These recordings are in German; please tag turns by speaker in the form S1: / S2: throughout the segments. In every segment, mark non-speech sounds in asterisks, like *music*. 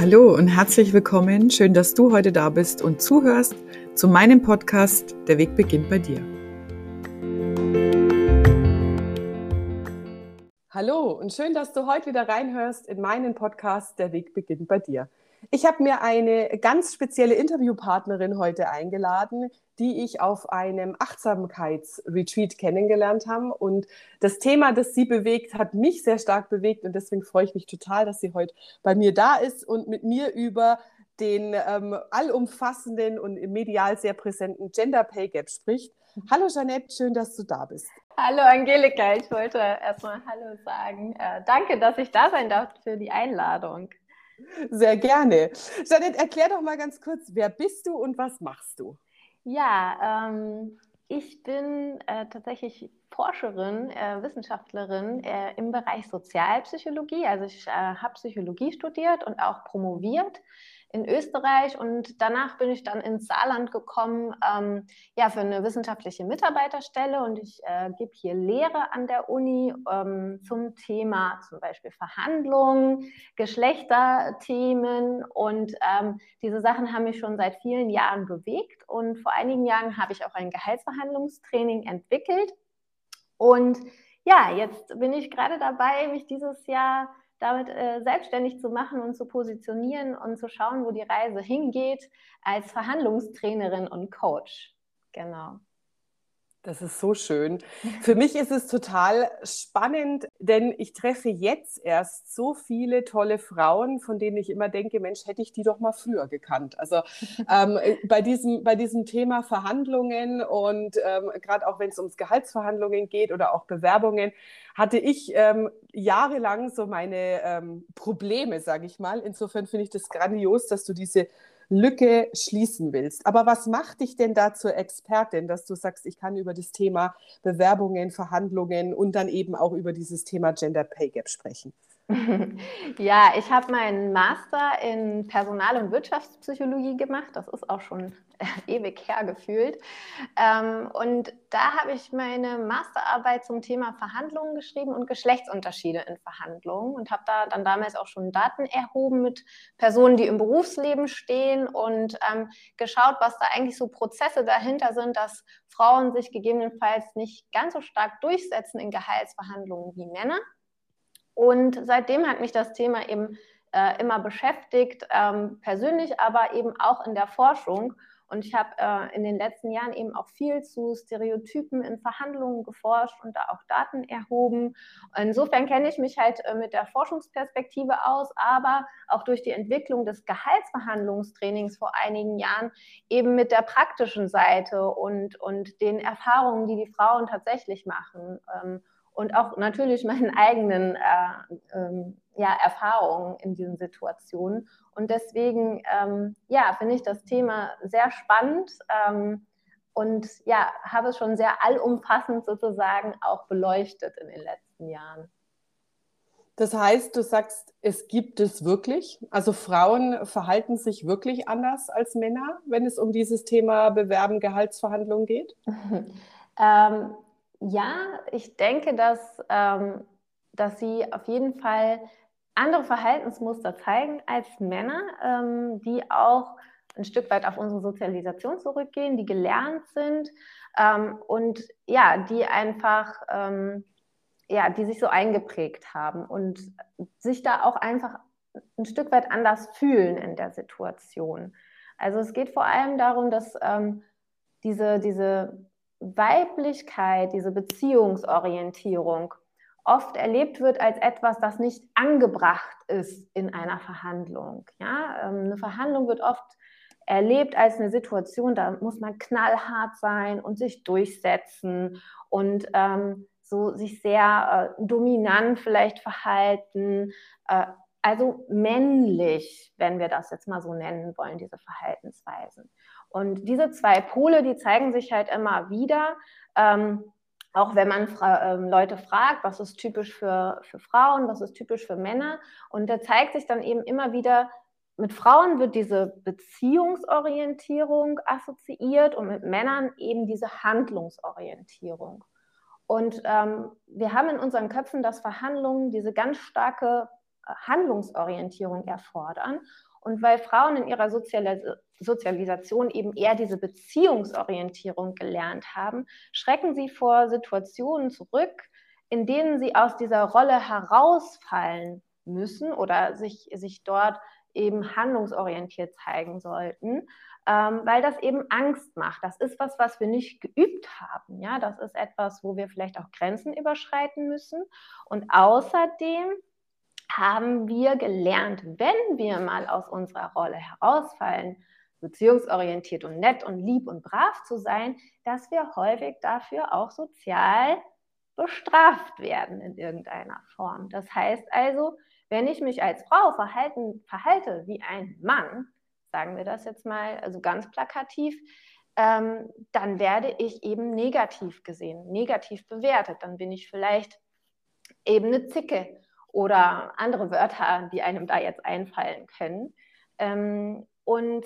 S1: Hallo und herzlich willkommen. Schön, dass du heute da bist und zuhörst zu meinem Podcast Der Weg beginnt bei dir. Hallo und schön, dass du heute wieder reinhörst in meinen Podcast Der Weg beginnt bei dir. Ich habe mir eine ganz spezielle Interviewpartnerin heute eingeladen, die ich auf einem Achtsamkeitsretreat kennengelernt habe. Und das Thema, das sie bewegt, hat mich sehr stark bewegt. Und deswegen freue ich mich total, dass sie heute bei mir da ist und mit mir über den ähm, allumfassenden und medial sehr präsenten Gender Pay Gap spricht. Hallo Jeanette, schön, dass du da bist.
S2: Hallo Angelika, ich wollte erstmal Hallo sagen. Äh, danke, dass ich da sein darf für die Einladung.
S1: Sehr gerne. Janet, erklär doch mal ganz kurz, wer bist du und was machst du?
S2: Ja, ähm, ich bin äh, tatsächlich Forscherin, äh, Wissenschaftlerin äh, im Bereich Sozialpsychologie. Also ich äh, habe Psychologie studiert und auch promoviert in Österreich und danach bin ich dann ins Saarland gekommen, ähm, ja, für eine wissenschaftliche Mitarbeiterstelle und ich äh, gebe hier Lehre an der Uni ähm, zum Thema zum Beispiel Verhandlungen, Geschlechterthemen und ähm, diese Sachen haben mich schon seit vielen Jahren bewegt und vor einigen Jahren habe ich auch ein Gehaltsverhandlungstraining entwickelt. Und ja, jetzt bin ich gerade dabei, mich dieses Jahr damit äh, selbstständig zu machen und zu positionieren und zu schauen, wo die Reise hingeht als Verhandlungstrainerin und Coach. Genau.
S1: Das ist so schön. *laughs* Für mich ist es total spannend, denn ich treffe jetzt erst so viele tolle Frauen, von denen ich immer denke, Mensch, hätte ich die doch mal früher gekannt. Also *laughs* ähm, bei, diesem, bei diesem Thema Verhandlungen und ähm, gerade auch wenn es ums Gehaltsverhandlungen geht oder auch Bewerbungen, hatte ich ähm, jahrelang so meine ähm, Probleme, sage ich mal. Insofern finde ich das grandios, dass du diese Lücke schließen willst. Aber was macht dich denn da zur Expertin, dass du sagst, ich kann über das Thema Bewerbungen, Verhandlungen und dann eben auch über dieses Thema Gender Pay Gap sprechen?
S2: Ja, ich habe meinen Master in Personal- und Wirtschaftspsychologie gemacht. Das ist auch schon *laughs* ewig hergefühlt. Ähm, und da habe ich meine Masterarbeit zum Thema Verhandlungen geschrieben und Geschlechtsunterschiede in Verhandlungen und habe da dann damals auch schon Daten erhoben mit Personen, die im Berufsleben stehen und ähm, geschaut, was da eigentlich so Prozesse dahinter sind, dass Frauen sich gegebenenfalls nicht ganz so stark durchsetzen in Gehaltsverhandlungen wie Männer. Und seitdem hat mich das Thema eben äh, immer beschäftigt, ähm, persönlich, aber eben auch in der Forschung. Und ich habe äh, in den letzten Jahren eben auch viel zu Stereotypen in Verhandlungen geforscht und da auch Daten erhoben. Insofern kenne ich mich halt äh, mit der Forschungsperspektive aus, aber auch durch die Entwicklung des Gehaltsverhandlungstrainings vor einigen Jahren eben mit der praktischen Seite und, und den Erfahrungen, die die Frauen tatsächlich machen. Ähm, und auch natürlich meinen *laughs* eigenen äh, ähm, ja, Erfahrungen in diesen Situationen. Und deswegen ähm, ja, finde ich das Thema sehr spannend ähm, und ja, habe es schon sehr allumfassend sozusagen auch beleuchtet in den letzten Jahren.
S1: Das heißt, du sagst, es gibt es wirklich. Also Frauen verhalten sich wirklich anders als Männer, wenn es um dieses Thema Bewerben, Gehaltsverhandlungen geht? *laughs*
S2: ähm, ja, ich denke, dass, ähm, dass sie auf jeden Fall andere Verhaltensmuster zeigen als Männer, ähm, die auch ein Stück weit auf unsere Sozialisation zurückgehen, die gelernt sind ähm, und ja, die einfach, ähm, ja, die sich so eingeprägt haben und sich da auch einfach ein Stück weit anders fühlen in der Situation. Also es geht vor allem darum, dass ähm, diese, diese Weiblichkeit, diese Beziehungsorientierung oft erlebt wird als etwas, das nicht angebracht ist in einer Verhandlung. Ja? Ähm, eine Verhandlung wird oft erlebt als eine Situation, da muss man knallhart sein und sich durchsetzen und ähm, so sich sehr äh, dominant vielleicht verhalten. Äh, also männlich, wenn wir das jetzt mal so nennen wollen, diese Verhaltensweisen. Und diese zwei Pole, die zeigen sich halt immer wieder. Ähm, auch wenn man fra ähm, Leute fragt, was ist typisch für, für Frauen, was ist typisch für Männer. Und da zeigt sich dann eben immer wieder, mit Frauen wird diese Beziehungsorientierung assoziiert und mit Männern eben diese Handlungsorientierung. Und ähm, wir haben in unseren Köpfen, dass Verhandlungen diese ganz starke äh, Handlungsorientierung erfordern. Und weil Frauen in ihrer Sozialis Sozialisation eben eher diese Beziehungsorientierung gelernt haben, schrecken sie vor Situationen zurück, in denen sie aus dieser Rolle herausfallen müssen oder sich, sich dort eben handlungsorientiert zeigen sollten, ähm, weil das eben Angst macht. Das ist was, was wir nicht geübt haben. Ja, das ist etwas, wo wir vielleicht auch Grenzen überschreiten müssen. Und außerdem haben wir gelernt, wenn wir mal aus unserer Rolle herausfallen, beziehungsorientiert und nett und lieb und brav zu sein, dass wir häufig dafür auch sozial bestraft werden in irgendeiner Form. Das heißt also, wenn ich mich als Frau verhalten, verhalte wie ein Mann, sagen wir das jetzt mal, also ganz plakativ, ähm, dann werde ich eben negativ gesehen, negativ bewertet. Dann bin ich vielleicht eben eine Zicke oder andere Wörter, die einem da jetzt einfallen können. Ähm, und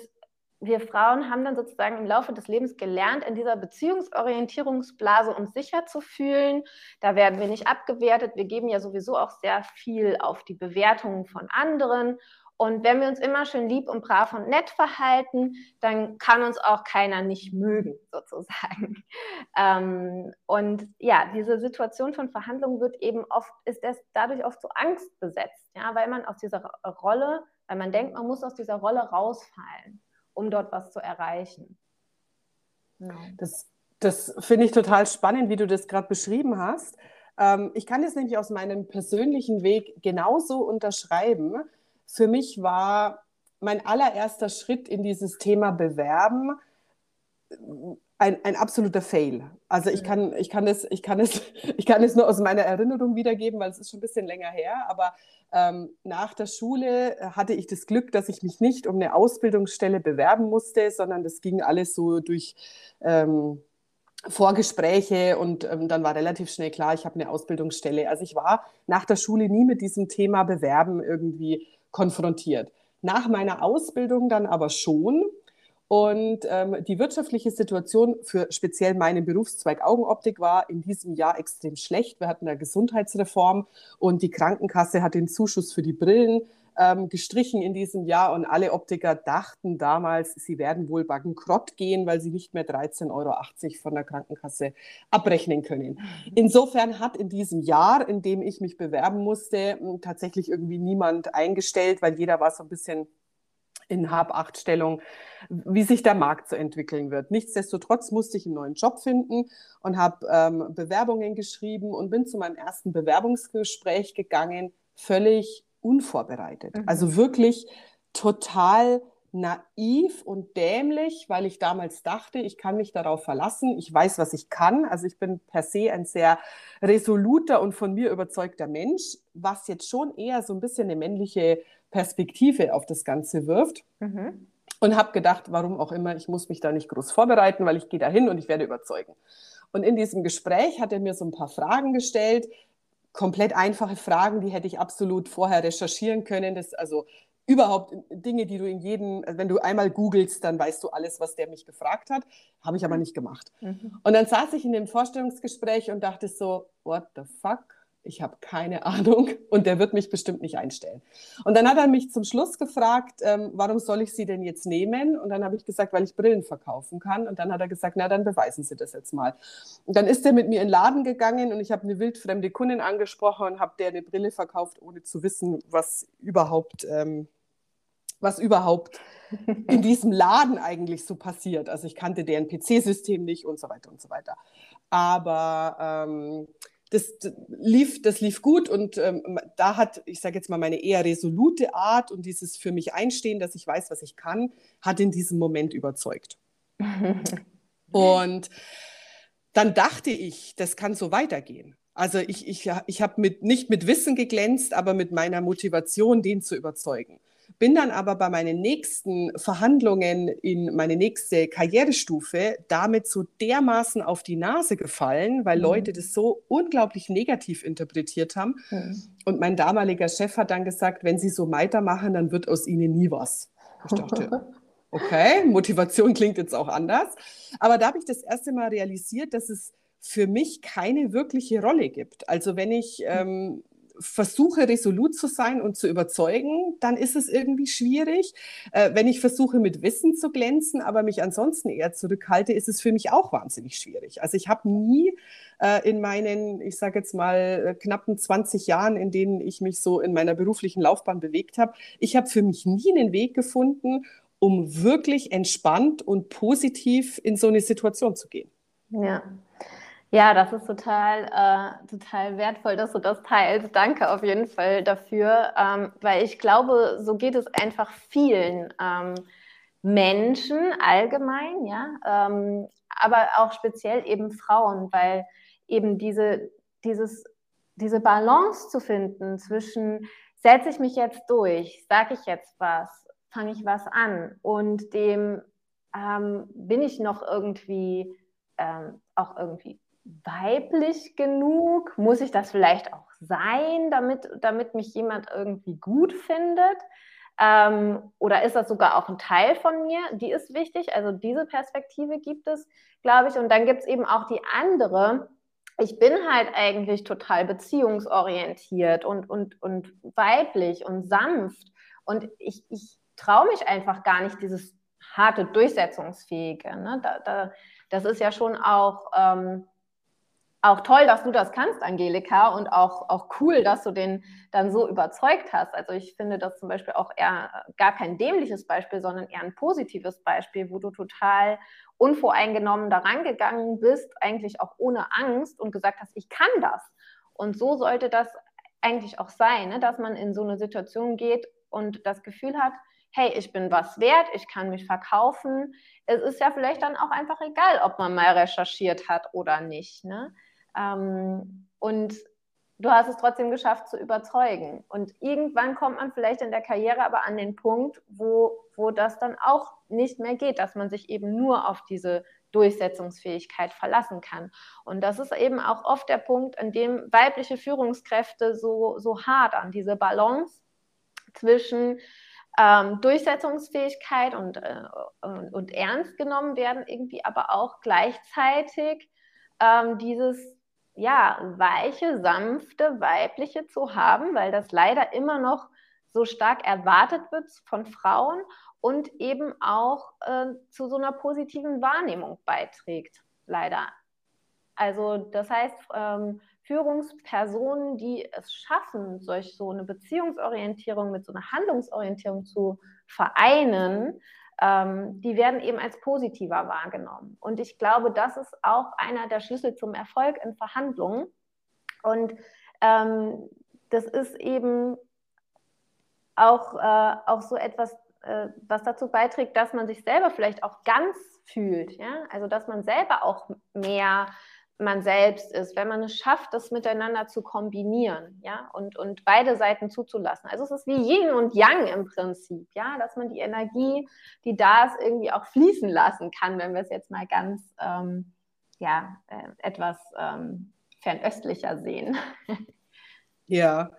S2: wir Frauen haben dann sozusagen im Laufe des Lebens gelernt, in dieser Beziehungsorientierungsblase uns sicher zu fühlen. Da werden wir nicht abgewertet. Wir geben ja sowieso auch sehr viel auf die Bewertungen von anderen. Und wenn wir uns immer schön lieb und brav und nett verhalten, dann kann uns auch keiner nicht mögen, *laughs* sozusagen. Ähm, und ja, diese Situation von Verhandlungen wird eben oft, ist es dadurch oft so angstbesetzt, ja, weil man aus dieser Rolle, weil man denkt, man muss aus dieser Rolle rausfallen um dort was zu erreichen.
S1: Ja. Das, das finde ich total spannend, wie du das gerade beschrieben hast. Ähm, ich kann das nämlich aus meinem persönlichen Weg genauso unterschreiben. Für mich war mein allererster Schritt in dieses Thema Bewerben ein, ein absoluter Fail. Also ich kann, ich, kann es, ich, kann es, *laughs* ich kann es nur aus meiner Erinnerung wiedergeben, weil es ist schon ein bisschen länger her. Aber ähm, nach der Schule hatte ich das Glück, dass ich mich nicht um eine Ausbildungsstelle bewerben musste, sondern das ging alles so durch ähm, Vorgespräche und ähm, dann war relativ schnell klar, ich habe eine Ausbildungsstelle. Also ich war nach der Schule nie mit diesem Thema Bewerben irgendwie konfrontiert. Nach meiner Ausbildung dann aber schon. Und ähm, die wirtschaftliche Situation für speziell meinen Berufszweig Augenoptik war in diesem Jahr extrem schlecht. Wir hatten eine Gesundheitsreform und die Krankenkasse hat den Zuschuss für die Brillen ähm, gestrichen in diesem Jahr und alle Optiker dachten damals, sie werden wohl bankrott gehen, weil sie nicht mehr 13,80 Euro von der Krankenkasse abrechnen können. Insofern hat in diesem Jahr, in dem ich mich bewerben musste, tatsächlich irgendwie niemand eingestellt, weil jeder war so ein bisschen in Hab-Acht-Stellung, wie sich der Markt so entwickeln wird. Nichtsdestotrotz musste ich einen neuen Job finden und habe ähm, Bewerbungen geschrieben und bin zu meinem ersten Bewerbungsgespräch gegangen, völlig unvorbereitet. Mhm. Also wirklich total naiv und dämlich, weil ich damals dachte, ich kann mich darauf verlassen, ich weiß, was ich kann. Also ich bin per se ein sehr resoluter und von mir überzeugter Mensch, was jetzt schon eher so ein bisschen eine männliche Perspektive auf das Ganze wirft. Mhm. Und habe gedacht, warum auch immer, ich muss mich da nicht groß vorbereiten, weil ich gehe da hin und ich werde überzeugen. Und in diesem Gespräch hat er mir so ein paar Fragen gestellt, komplett einfache Fragen, die hätte ich absolut vorher recherchieren können. Das, also überhaupt Dinge, die du in jedem, wenn du einmal googelst, dann weißt du alles, was der mich gefragt hat. Habe ich aber nicht gemacht. Mhm. Und dann saß ich in dem Vorstellungsgespräch und dachte so, what the fuck? Ich habe keine *laughs* Ahnung und der wird mich bestimmt nicht einstellen. Und dann hat er mich zum Schluss gefragt, ähm, warum soll ich Sie denn jetzt nehmen? Und dann habe ich gesagt, weil ich Brillen verkaufen kann. Und dann hat er gesagt, na dann beweisen Sie das jetzt mal. Und dann ist er mit mir in den Laden gegangen und ich habe eine wildfremde Kundin angesprochen und habe der eine Brille verkauft, ohne zu wissen, was überhaupt ähm, was überhaupt in diesem Laden eigentlich so passiert. Also ich kannte deren PC-System nicht und so weiter und so weiter. Aber ähm, das, lief, das lief gut und ähm, da hat, ich sage jetzt mal, meine eher resolute Art und dieses für mich einstehen, dass ich weiß, was ich kann, hat in diesem Moment überzeugt. *laughs* und dann dachte ich, das kann so weitergehen. Also ich, ich, ich habe mit, nicht mit Wissen geglänzt, aber mit meiner Motivation, den zu überzeugen. Bin dann aber bei meinen nächsten Verhandlungen in meine nächste Karrierestufe damit so dermaßen auf die Nase gefallen, weil mhm. Leute das so unglaublich negativ interpretiert haben. Mhm. Und mein damaliger Chef hat dann gesagt, wenn Sie so weitermachen, dann wird aus Ihnen nie was. Ich dachte, *laughs* okay, Motivation klingt jetzt auch anders. Aber da habe ich das erste Mal realisiert, dass es für mich keine wirkliche Rolle gibt. Also wenn ich ähm, versuche resolut zu sein und zu überzeugen, dann ist es irgendwie schwierig. Äh, wenn ich versuche mit Wissen zu glänzen, aber mich ansonsten eher zurückhalte, ist es für mich auch wahnsinnig schwierig. Also ich habe nie äh, in meinen, ich sage jetzt mal, äh, knappen 20 Jahren, in denen ich mich so in meiner beruflichen Laufbahn bewegt habe, ich habe für mich nie einen Weg gefunden, um wirklich entspannt und positiv in so eine Situation zu gehen.
S2: Ja. Ja, das ist total, äh, total wertvoll, dass du das teilst. Danke auf jeden Fall dafür, ähm, weil ich glaube, so geht es einfach vielen ähm, Menschen allgemein, ja, ähm, aber auch speziell eben Frauen, weil eben diese, dieses, diese Balance zu finden zwischen, setze ich mich jetzt durch, sage ich jetzt was, fange ich was an und dem ähm, bin ich noch irgendwie ähm, auch irgendwie weiblich genug? Muss ich das vielleicht auch sein, damit, damit mich jemand irgendwie gut findet? Ähm, oder ist das sogar auch ein Teil von mir? Die ist wichtig. Also diese Perspektive gibt es, glaube ich. Und dann gibt es eben auch die andere. Ich bin halt eigentlich total beziehungsorientiert und, und, und weiblich und sanft. Und ich, ich traue mich einfach gar nicht, dieses harte, durchsetzungsfähige. Ne? Da, da, das ist ja schon auch, ähm, auch toll, dass du das kannst, Angelika, und auch, auch cool, dass du den dann so überzeugt hast. Also ich finde das zum Beispiel auch eher gar kein dämliches Beispiel, sondern eher ein positives Beispiel, wo du total unvoreingenommen daran gegangen bist, eigentlich auch ohne Angst und gesagt hast, ich kann das. Und so sollte das eigentlich auch sein, ne? dass man in so eine Situation geht und das Gefühl hat, hey, ich bin was wert, ich kann mich verkaufen. Es ist ja vielleicht dann auch einfach egal, ob man mal recherchiert hat oder nicht. Ne? Ähm, und du hast es trotzdem geschafft zu überzeugen. Und irgendwann kommt man vielleicht in der Karriere aber an den Punkt, wo, wo das dann auch nicht mehr geht, dass man sich eben nur auf diese Durchsetzungsfähigkeit verlassen kann. Und das ist eben auch oft der Punkt, an dem weibliche Führungskräfte so, so hart an diese Balance zwischen ähm, Durchsetzungsfähigkeit und, äh, und, und, ernst genommen werden, irgendwie aber auch gleichzeitig ähm, dieses ja, weiche, sanfte, weibliche zu haben, weil das leider immer noch so stark erwartet wird von Frauen und eben auch äh, zu so einer positiven Wahrnehmung beiträgt, leider. Also das heißt, ähm, Führungspersonen, die es schaffen, solch so eine Beziehungsorientierung mit so einer Handlungsorientierung zu vereinen, ähm, die werden eben als positiver wahrgenommen. Und ich glaube, das ist auch einer der Schlüssel zum Erfolg in Verhandlungen. Und ähm, das ist eben auch, äh, auch so etwas, äh, was dazu beiträgt, dass man sich selber vielleicht auch ganz fühlt. Ja? Also, dass man selber auch mehr man selbst ist, wenn man es schafft, das miteinander zu kombinieren, ja, und, und beide Seiten zuzulassen. Also es ist wie Yin und Yang im Prinzip, ja, dass man die Energie, die da ist, irgendwie auch fließen lassen kann, wenn wir es jetzt mal ganz, ähm, ja, äh, etwas ähm, fernöstlicher sehen. *laughs*
S1: Ja,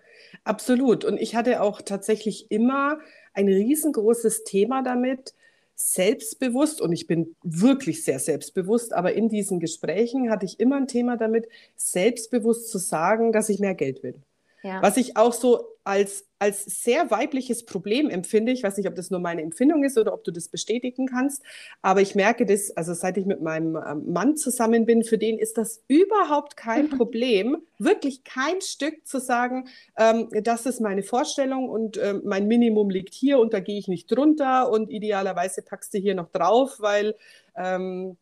S1: absolut. Und ich hatte auch tatsächlich immer ein riesengroßes Thema damit, selbstbewusst und ich bin wirklich sehr selbstbewusst, aber in diesen Gesprächen hatte ich immer ein Thema damit, selbstbewusst zu sagen, dass ich mehr Geld will. Ja. Was ich auch so als, als sehr weibliches Problem empfinde. Ich weiß nicht, ob das nur meine Empfindung ist oder ob du das bestätigen kannst. Aber ich merke das, also seit ich mit meinem ähm, Mann zusammen bin, für den ist das überhaupt kein Problem, wirklich kein Stück zu sagen, ähm, das ist meine Vorstellung und ähm, mein Minimum liegt hier und da gehe ich nicht drunter und idealerweise packst du hier noch drauf, weil ähm,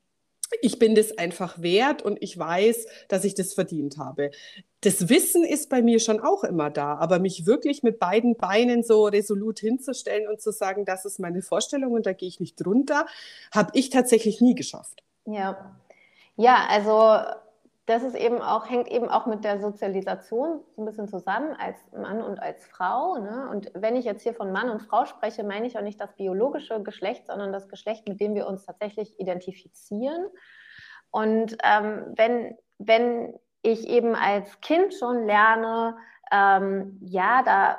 S1: ich bin das einfach wert und ich weiß, dass ich das verdient habe. Das Wissen ist bei mir schon auch immer da, aber mich wirklich mit beiden Beinen so resolut hinzustellen und zu sagen, das ist meine Vorstellung und da gehe ich nicht drunter, habe ich tatsächlich nie geschafft.
S2: Ja, ja, also das ist eben auch, hängt eben auch mit der Sozialisation so ein bisschen zusammen als Mann und als Frau. Ne? Und wenn ich jetzt hier von Mann und Frau spreche, meine ich auch nicht das biologische Geschlecht, sondern das Geschlecht, mit dem wir uns tatsächlich identifizieren. Und ähm, wenn, wenn ich eben als Kind schon lerne, ähm, ja, da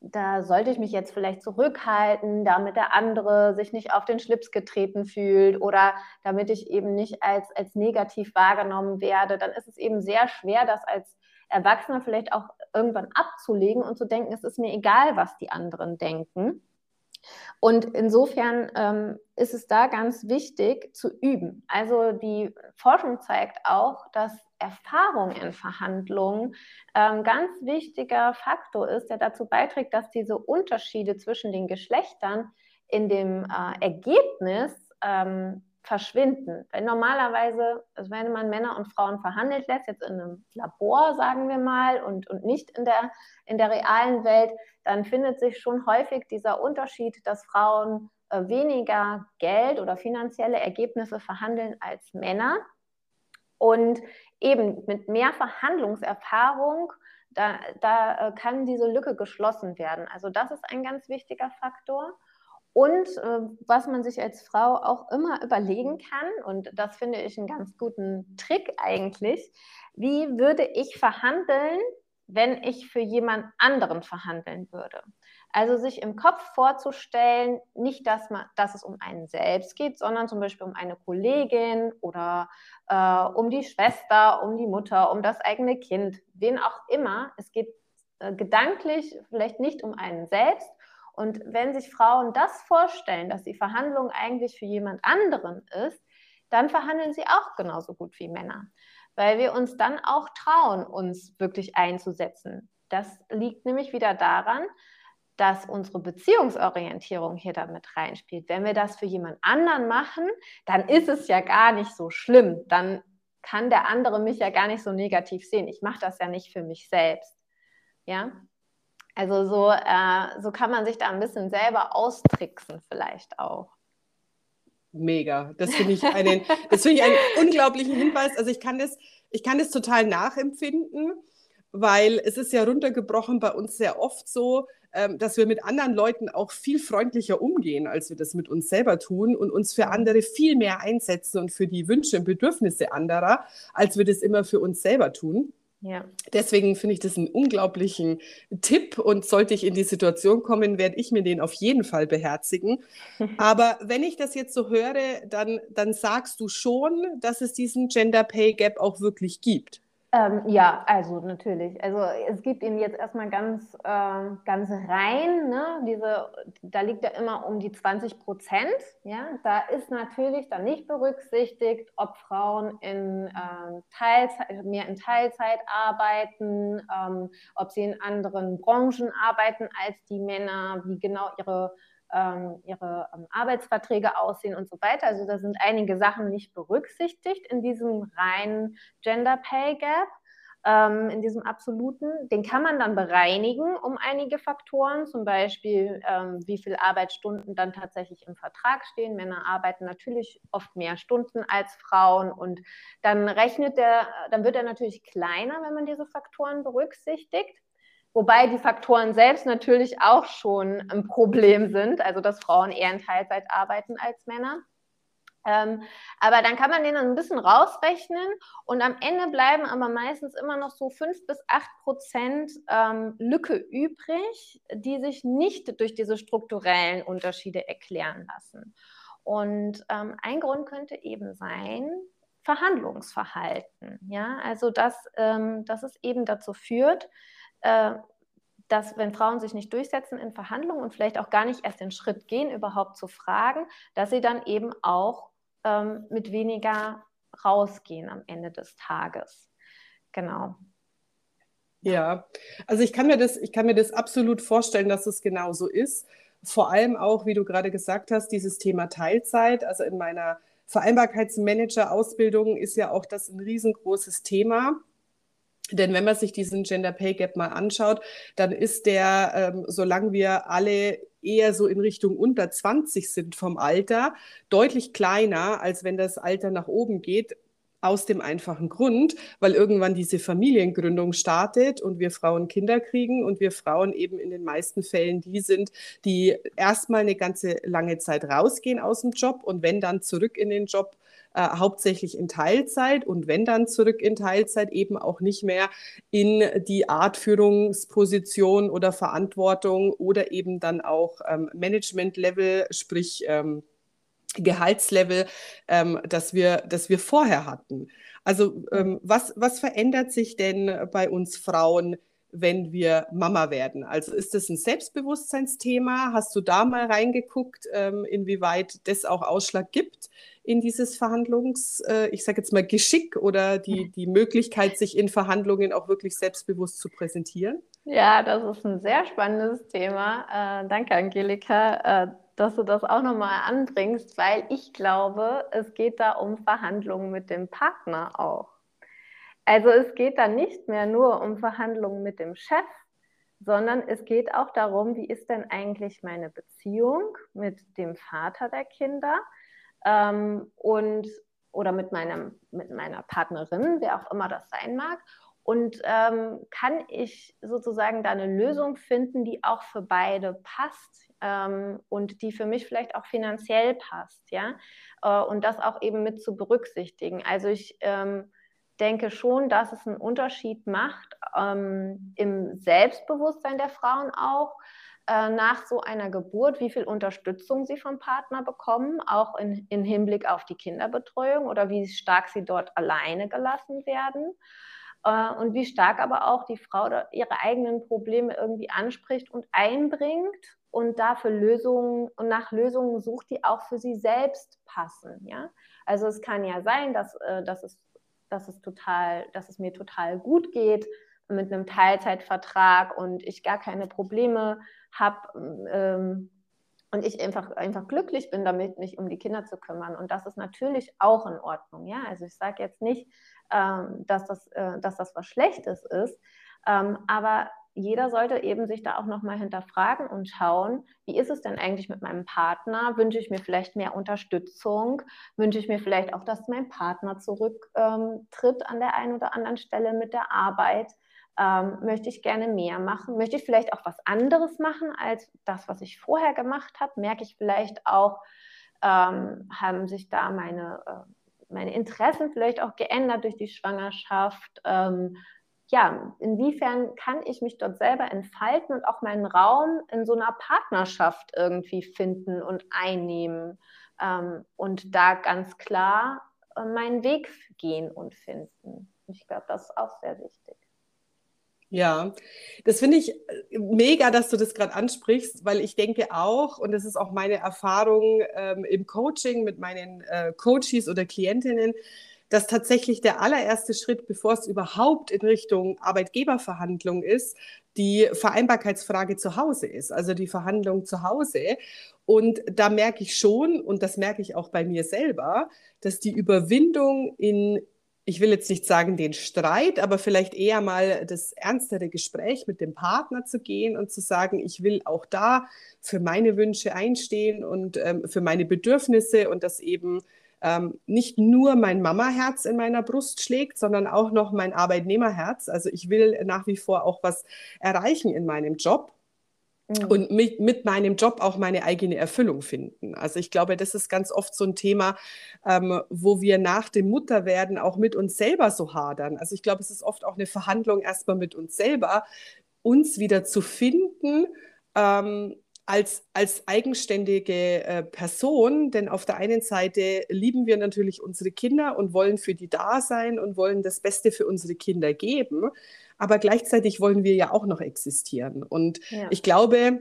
S2: da sollte ich mich jetzt vielleicht zurückhalten, damit der andere sich nicht auf den Schlips getreten fühlt oder damit ich eben nicht als, als negativ wahrgenommen werde, dann ist es eben sehr schwer, das als Erwachsene vielleicht auch irgendwann abzulegen und zu denken, es ist mir egal, was die anderen denken. Und insofern ähm, ist es da ganz wichtig zu üben. Also die Forschung zeigt auch, dass Erfahrung in Verhandlungen ähm, ganz wichtiger Faktor ist, der dazu beiträgt, dass diese Unterschiede zwischen den Geschlechtern in dem äh, Ergebnis ähm, verschwinden. Weil normalerweise, also wenn man Männer und Frauen verhandelt lässt, jetzt in einem Labor, sagen wir mal, und, und nicht in der, in der realen Welt, dann findet sich schon häufig dieser Unterschied, dass Frauen äh, weniger Geld oder finanzielle Ergebnisse verhandeln als Männer. Und eben mit mehr Verhandlungserfahrung, da, da äh, kann diese Lücke geschlossen werden. Also das ist ein ganz wichtiger Faktor. Und äh, was man sich als Frau auch immer überlegen kann, und das finde ich einen ganz guten Trick eigentlich, wie würde ich verhandeln, wenn ich für jemand anderen verhandeln würde? Also sich im Kopf vorzustellen, nicht, dass, man, dass es um einen selbst geht, sondern zum Beispiel um eine Kollegin oder äh, um die Schwester, um die Mutter, um das eigene Kind, wen auch immer. Es geht äh, gedanklich vielleicht nicht um einen selbst, und wenn sich Frauen das vorstellen, dass die Verhandlung eigentlich für jemand anderen ist, dann verhandeln sie auch genauso gut wie Männer, weil wir uns dann auch trauen, uns wirklich einzusetzen. Das liegt nämlich wieder daran, dass unsere Beziehungsorientierung hier damit reinspielt. Wenn wir das für jemand anderen machen, dann ist es ja gar nicht so schlimm. Dann kann der andere mich ja gar nicht so negativ sehen. Ich mache das ja nicht für mich selbst. Ja, also so, äh, so kann man sich da ein bisschen selber austricksen vielleicht auch.
S1: Mega. Das finde ich einen, das finde ich einen *laughs* unglaublichen Hinweis. Also ich kann das, ich kann das total nachempfinden, weil es ist ja runtergebrochen bei uns sehr oft so, ähm, dass wir mit anderen Leuten auch viel freundlicher umgehen, als wir das mit uns selber tun und uns für andere viel mehr einsetzen und für die Wünsche und Bedürfnisse anderer, als wir das immer für uns selber tun. Ja. Deswegen finde ich das einen unglaublichen Tipp und sollte ich in die Situation kommen, werde ich mir den auf jeden Fall beherzigen. *laughs* Aber wenn ich das jetzt so höre, dann, dann sagst du schon, dass es diesen Gender Pay Gap auch wirklich gibt.
S2: Ähm, ja, also natürlich. Also es gibt ihn jetzt erstmal ganz, äh, ganz rein. Ne? Diese, da liegt er immer um die 20 Prozent. Ja? Da ist natürlich dann nicht berücksichtigt, ob Frauen in, äh, Teilzeit, mehr in Teilzeit arbeiten, ähm, ob sie in anderen Branchen arbeiten als die Männer, wie genau ihre ähm, ihre ähm, Arbeitsverträge aussehen und so weiter. Also da sind einige Sachen nicht berücksichtigt in diesem reinen Gender Pay Gap, ähm, in diesem absoluten. Den kann man dann bereinigen um einige Faktoren, zum Beispiel ähm, wie viele Arbeitsstunden dann tatsächlich im Vertrag stehen. Männer arbeiten natürlich oft mehr Stunden als Frauen und dann rechnet der, dann wird er natürlich kleiner, wenn man diese Faktoren berücksichtigt. Wobei die Faktoren selbst natürlich auch schon ein Problem sind, also dass Frauen eher in Teilzeit arbeiten als Männer. Ähm, aber dann kann man den ein bisschen rausrechnen und am Ende bleiben aber meistens immer noch so fünf bis acht Prozent ähm, Lücke übrig, die sich nicht durch diese strukturellen Unterschiede erklären lassen. Und ähm, ein Grund könnte eben sein, Verhandlungsverhalten. Ja, also dass, ähm, dass es eben dazu führt, äh, dass wenn Frauen sich nicht durchsetzen in Verhandlungen und vielleicht auch gar nicht erst den Schritt gehen, überhaupt zu fragen, dass sie dann eben auch ähm, mit weniger rausgehen am Ende des Tages. Genau.
S1: Ja, also ich kann mir das, ich kann mir das absolut vorstellen, dass es genau so ist. Vor allem auch, wie du gerade gesagt hast, dieses Thema Teilzeit. Also in meiner Vereinbarkeitsmanager-Ausbildung ist ja auch das ein riesengroßes Thema. Denn wenn man sich diesen Gender Pay Gap mal anschaut, dann ist der, ähm, solange wir alle eher so in Richtung unter 20 sind vom Alter, deutlich kleiner, als wenn das Alter nach oben geht. Aus dem einfachen Grund, weil irgendwann diese Familiengründung startet und wir Frauen Kinder kriegen und wir Frauen eben in den meisten Fällen die sind, die erstmal eine ganze lange Zeit rausgehen aus dem Job und wenn dann zurück in den Job äh, hauptsächlich in Teilzeit und wenn dann zurück in Teilzeit eben auch nicht mehr in die Art Führungsposition oder Verantwortung oder eben dann auch ähm, Management-Level, sprich ähm, Gehaltslevel, ähm, das, wir, das wir vorher hatten. Also ähm, was, was verändert sich denn bei uns Frauen, wenn wir Mama werden? Also ist das ein Selbstbewusstseinsthema? Hast du da mal reingeguckt, ähm, inwieweit das auch Ausschlag gibt in dieses Verhandlungs, äh, ich sage jetzt mal Geschick oder die, die Möglichkeit, sich in Verhandlungen auch wirklich selbstbewusst zu präsentieren?
S2: Ja, das ist ein sehr spannendes Thema. Äh, danke, Angelika, äh, dass du das auch nochmal anbringst, weil ich glaube, es geht da um Verhandlungen mit dem Partner auch. Also es geht da nicht mehr nur um Verhandlungen mit dem Chef, sondern es geht auch darum, wie ist denn eigentlich meine Beziehung mit dem Vater der Kinder ähm, und oder mit, meinem, mit meiner Partnerin, wer auch immer das sein mag. Und ähm, kann ich sozusagen da eine Lösung finden, die auch für beide passt ähm, und die für mich vielleicht auch finanziell passt, ja? Äh, und das auch eben mit zu berücksichtigen. Also ich ähm, denke schon, dass es einen Unterschied macht ähm, im Selbstbewusstsein der Frauen auch äh, nach so einer Geburt, wie viel Unterstützung sie vom Partner bekommen, auch in, in Hinblick auf die Kinderbetreuung oder wie stark sie dort alleine gelassen werden äh, und wie stark aber auch die Frau ihre eigenen Probleme irgendwie anspricht und einbringt und dafür Lösungen und nach Lösungen sucht, die auch für sie selbst passen. Ja? Also es kann ja sein, dass, äh, dass es dass es total, dass es mir total gut geht mit einem Teilzeitvertrag und ich gar keine Probleme habe ähm, und ich einfach, einfach glücklich bin damit, mich um die Kinder zu kümmern. Und das ist natürlich auch in Ordnung. Ja? Also ich sage jetzt nicht, ähm, dass, das, äh, dass das was Schlechtes ist, ähm, aber jeder sollte eben sich da auch nochmal hinterfragen und schauen, wie ist es denn eigentlich mit meinem Partner? Wünsche ich mir vielleicht mehr Unterstützung? Wünsche ich mir vielleicht auch, dass mein Partner zurücktritt ähm, an der einen oder anderen Stelle mit der Arbeit? Ähm, möchte ich gerne mehr machen? Möchte ich vielleicht auch was anderes machen als das, was ich vorher gemacht habe? Merke ich vielleicht auch, ähm, haben sich da meine, äh, meine Interessen vielleicht auch geändert durch die Schwangerschaft? Ähm, ja, inwiefern kann ich mich dort selber entfalten und auch meinen Raum in so einer Partnerschaft irgendwie finden und einnehmen ähm, und da ganz klar äh, meinen Weg gehen und finden. Ich glaube, das ist auch sehr wichtig.
S1: Ja, das finde ich äh, mega, dass du das gerade ansprichst, weil ich denke auch, und das ist auch meine Erfahrung ähm, im Coaching mit meinen äh, Coaches oder Klientinnen, dass tatsächlich der allererste Schritt, bevor es überhaupt in Richtung Arbeitgeberverhandlung ist, die Vereinbarkeitsfrage zu Hause ist, also die Verhandlung zu Hause. Und da merke ich schon, und das merke ich auch bei mir selber, dass die Überwindung in, ich will jetzt nicht sagen den Streit, aber vielleicht eher mal das ernstere Gespräch mit dem Partner zu gehen und zu sagen, ich will auch da für meine Wünsche einstehen und ähm, für meine Bedürfnisse und das eben ähm, nicht nur mein Mama-Herz in meiner Brust schlägt, sondern auch noch mein Arbeitnehmerherz. Also ich will nach wie vor auch was erreichen in meinem Job. Und mit, mit, meinem Job auch meine eigene Erfüllung finden. Also ich glaube, das ist ganz oft so ein Thema, ähm, wo wir nach dem Mutterwerden auch mit uns selber so hadern. Also ich glaube, es ist oft auch eine Verhandlung erstmal mit uns selber, uns wieder zu finden. Ähm, als, als eigenständige äh, Person, denn auf der einen Seite lieben wir natürlich unsere Kinder und wollen für die da sein und wollen das Beste für unsere Kinder geben, aber gleichzeitig wollen wir ja auch noch existieren. Und ja. ich glaube,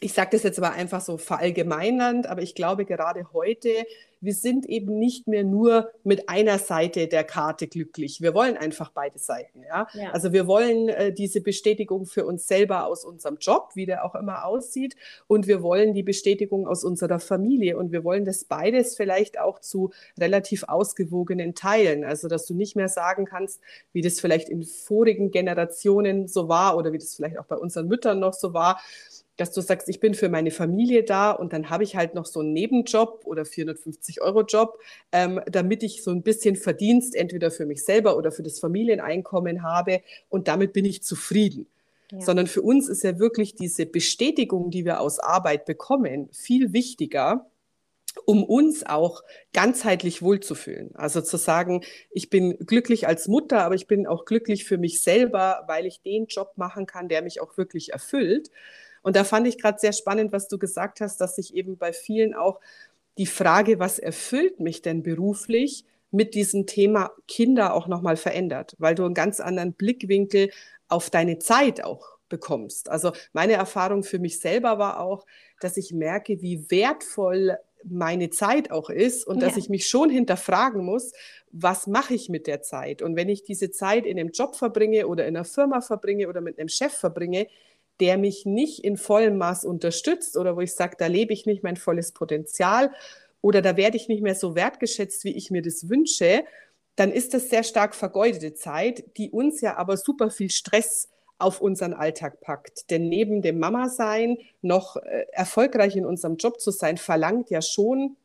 S1: ich sage das jetzt aber einfach so verallgemeinernd, aber ich glaube gerade heute, wir sind eben nicht mehr nur mit einer Seite der Karte glücklich. Wir wollen einfach beide Seiten. Ja? ja. Also wir wollen äh, diese Bestätigung für uns selber aus unserem Job, wie der auch immer aussieht, und wir wollen die Bestätigung aus unserer Familie und wir wollen das beides vielleicht auch zu relativ ausgewogenen Teilen. Also dass du nicht mehr sagen kannst, wie das vielleicht in vorigen Generationen so war oder wie das vielleicht auch bei unseren Müttern noch so war dass du sagst, ich bin für meine Familie da und dann habe ich halt noch so einen Nebenjob oder 450-Euro-Job, ähm, damit ich so ein bisschen Verdienst entweder für mich selber oder für das Familieneinkommen habe und damit bin ich zufrieden. Ja. Sondern für uns ist ja wirklich diese Bestätigung, die wir aus Arbeit bekommen, viel wichtiger, um uns auch ganzheitlich wohlzufühlen. Also zu sagen, ich bin glücklich als Mutter, aber ich bin auch glücklich für mich selber, weil ich den Job machen kann, der mich auch wirklich erfüllt. Und da fand ich gerade sehr spannend, was du gesagt hast, dass sich eben bei vielen auch die Frage, was erfüllt mich denn beruflich, mit diesem Thema Kinder auch nochmal verändert, weil du einen ganz anderen Blickwinkel auf deine Zeit auch bekommst. Also meine Erfahrung für mich selber war auch, dass ich merke, wie wertvoll meine Zeit auch ist und ja. dass ich mich schon hinterfragen muss, was mache ich mit der Zeit? Und wenn ich diese Zeit in einem Job verbringe oder in einer Firma verbringe oder mit einem Chef verbringe, der mich nicht in vollem Maß unterstützt oder wo ich sage, da lebe ich nicht mein volles Potenzial oder da werde ich nicht mehr so wertgeschätzt, wie ich mir das wünsche, dann ist das sehr stark vergeudete Zeit, die uns ja aber super viel Stress auf unseren Alltag packt. Denn neben dem Mama-Sein noch äh, erfolgreich in unserem Job zu sein, verlangt ja schon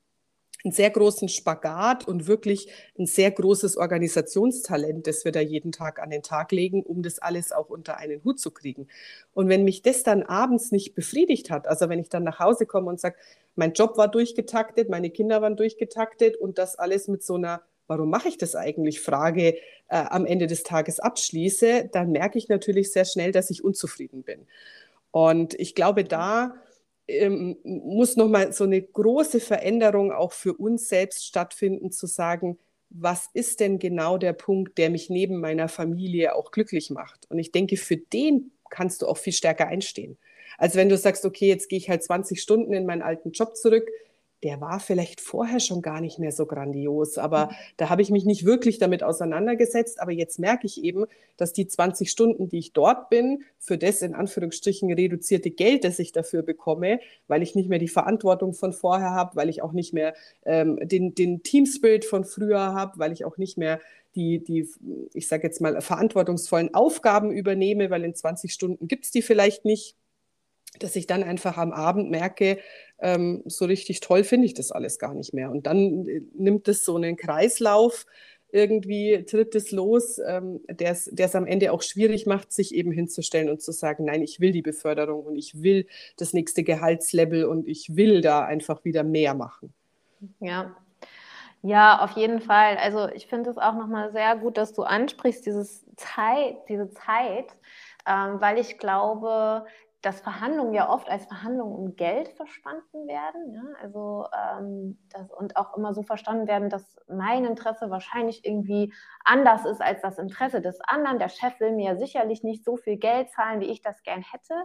S1: einen sehr großen Spagat und wirklich ein sehr großes Organisationstalent, das wir da jeden Tag an den Tag legen, um das alles auch unter einen Hut zu kriegen. Und wenn mich das dann abends nicht befriedigt hat, also wenn ich dann nach Hause komme und sage, mein Job war durchgetaktet, meine Kinder waren durchgetaktet und das alles mit so einer warum mache ich das eigentlich, Frage äh, am Ende des Tages abschließe, dann merke ich natürlich sehr schnell, dass ich unzufrieden bin. Und ich glaube, da ähm, muss nochmal so eine große Veränderung auch für uns selbst stattfinden, zu sagen, was ist denn genau der Punkt, der mich neben meiner Familie auch glücklich macht? Und ich denke, für den kannst du auch viel stärker einstehen. Also wenn du sagst, okay, jetzt gehe ich halt 20 Stunden in meinen alten Job zurück, der war vielleicht vorher schon gar nicht mehr so grandios, aber mhm. da habe ich mich nicht wirklich damit auseinandergesetzt. Aber jetzt merke ich eben, dass die 20 Stunden, die ich dort bin, für das in Anführungsstrichen reduzierte Geld, das ich dafür bekomme, weil ich nicht mehr die Verantwortung von vorher habe, weil ich auch nicht mehr ähm, den, den Teamspirit von früher habe, weil ich auch nicht mehr die, die ich sage jetzt mal, verantwortungsvollen Aufgaben übernehme, weil in 20 Stunden gibt es die vielleicht nicht dass ich dann einfach am Abend merke, ähm, so richtig toll finde ich das alles gar nicht mehr. Und dann äh, nimmt es so einen Kreislauf, irgendwie tritt es los, ähm, der es am Ende auch schwierig macht, sich eben hinzustellen und zu sagen, nein, ich will die Beförderung und ich will das nächste Gehaltslevel und ich will da einfach wieder mehr machen.
S2: Ja. Ja, auf jeden Fall. Also ich finde es auch nochmal sehr gut, dass du ansprichst, dieses Zeit, diese Zeit, ähm, weil ich glaube, dass Verhandlungen ja oft als Verhandlungen um Geld verstanden werden. Ja? Also ähm, das, und auch immer so verstanden werden, dass mein Interesse wahrscheinlich irgendwie anders ist als das Interesse des anderen. Der Chef will mir sicherlich nicht so viel Geld zahlen, wie ich das gern hätte.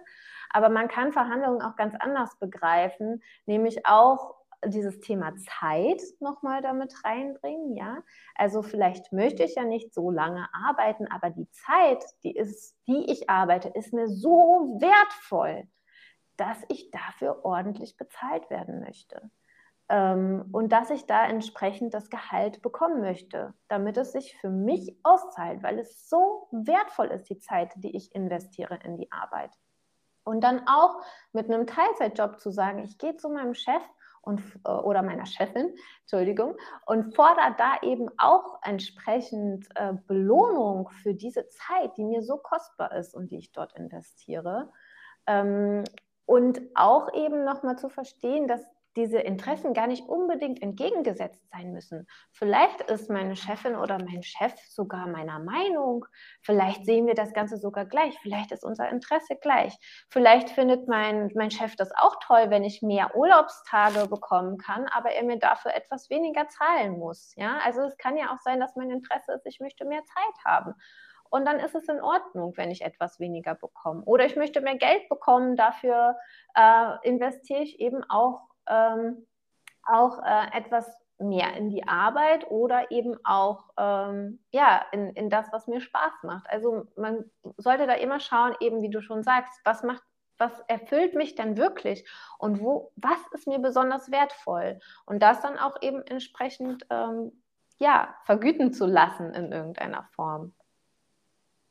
S2: Aber man kann Verhandlungen auch ganz anders begreifen, nämlich auch dieses Thema Zeit nochmal damit reinbringen, ja. Also vielleicht möchte ich ja nicht so lange arbeiten, aber die Zeit, die ist, die ich arbeite, ist mir so wertvoll, dass ich dafür ordentlich bezahlt werden möchte. Ähm, und dass ich da entsprechend das Gehalt bekommen möchte, damit es sich für mich auszahlt, weil es so wertvoll ist, die Zeit, die ich investiere in die Arbeit. Und dann auch mit einem Teilzeitjob zu sagen, ich gehe zu meinem Chef und, äh, oder meiner Chefin, Entschuldigung, und fordert da eben auch entsprechend äh, Belohnung für diese Zeit, die mir so kostbar ist und die ich dort investiere. Ähm, und auch eben nochmal zu verstehen, dass diese Interessen gar nicht unbedingt entgegengesetzt sein müssen. Vielleicht ist meine Chefin oder mein Chef sogar meiner Meinung. Vielleicht sehen wir das Ganze sogar gleich. Vielleicht ist unser Interesse gleich. Vielleicht findet mein, mein Chef das auch toll, wenn ich mehr Urlaubstage bekommen kann, aber er mir dafür etwas weniger zahlen muss. Ja, also es kann ja auch sein, dass mein Interesse ist, ich möchte mehr Zeit haben. Und dann ist es in Ordnung, wenn ich etwas weniger bekomme. Oder ich möchte mehr Geld bekommen, dafür äh, investiere ich eben auch ähm, auch äh, etwas mehr in die Arbeit oder eben auch ähm, ja, in, in das, was mir Spaß macht. Also man sollte da immer schauen, eben wie du schon sagst, was macht, was erfüllt mich denn wirklich und wo, was ist mir besonders wertvoll? Und das dann auch eben entsprechend ähm, ja, vergüten zu lassen in irgendeiner Form.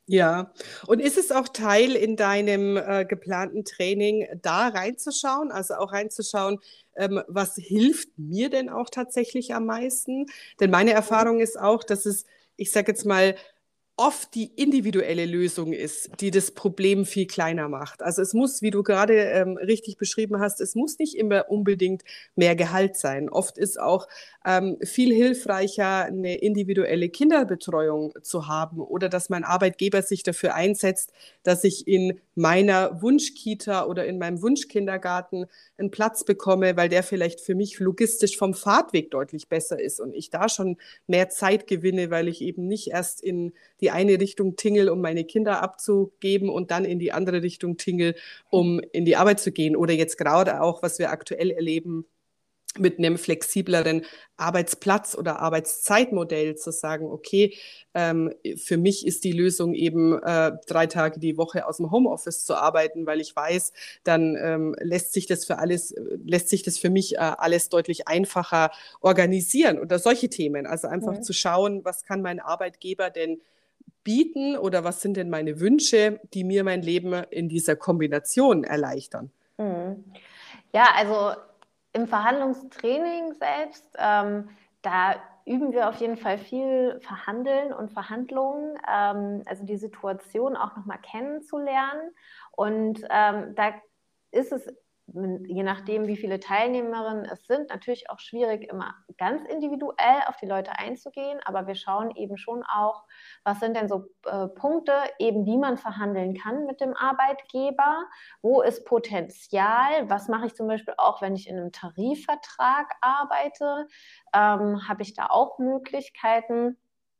S1: Ja, und ist es auch Teil in deinem äh, geplanten Training, da reinzuschauen, also auch reinzuschauen, ähm, was hilft mir denn auch tatsächlich am meisten? Denn meine Erfahrung ist auch, dass es, ich sage jetzt mal, oft die individuelle Lösung ist, die das Problem viel kleiner macht. Also es muss, wie du gerade ähm, richtig beschrieben hast, es muss nicht immer unbedingt mehr Gehalt sein. Oft ist auch ähm, viel hilfreicher, eine individuelle Kinderbetreuung zu haben oder dass mein Arbeitgeber sich dafür einsetzt, dass ich in meiner Wunschkita oder in meinem Wunschkindergarten einen Platz bekomme, weil der vielleicht für mich logistisch vom Fahrtweg deutlich besser ist und ich da schon mehr Zeit gewinne, weil ich eben nicht erst in die eine Richtung tingel, um meine Kinder abzugeben und dann in die andere Richtung tingel, um in die Arbeit zu gehen. Oder jetzt gerade auch, was wir aktuell erleben, mit einem flexibleren Arbeitsplatz oder Arbeitszeitmodell zu sagen, okay, ähm, für mich ist die Lösung eben äh, drei Tage die Woche aus dem Homeoffice zu arbeiten, weil ich weiß, dann ähm, lässt sich das für alles, lässt sich das für mich äh, alles deutlich einfacher organisieren oder solche Themen. Also einfach mhm. zu schauen, was kann mein Arbeitgeber denn bieten oder was sind denn meine Wünsche, die mir mein Leben in dieser Kombination erleichtern. Mhm.
S2: Ja, also im Verhandlungstraining selbst, ähm, da üben wir auf jeden Fall viel Verhandeln und Verhandlungen, ähm, also die Situation auch nochmal kennenzulernen. Und ähm, da ist es je nachdem, wie viele Teilnehmerinnen es sind, natürlich auch schwierig, immer ganz individuell auf die Leute einzugehen. Aber wir schauen eben schon auch, was sind denn so äh, Punkte, eben wie man verhandeln kann mit dem Arbeitgeber. Wo ist Potenzial? Was mache ich zum Beispiel auch, wenn ich in einem Tarifvertrag arbeite? Ähm, Habe ich da auch Möglichkeiten?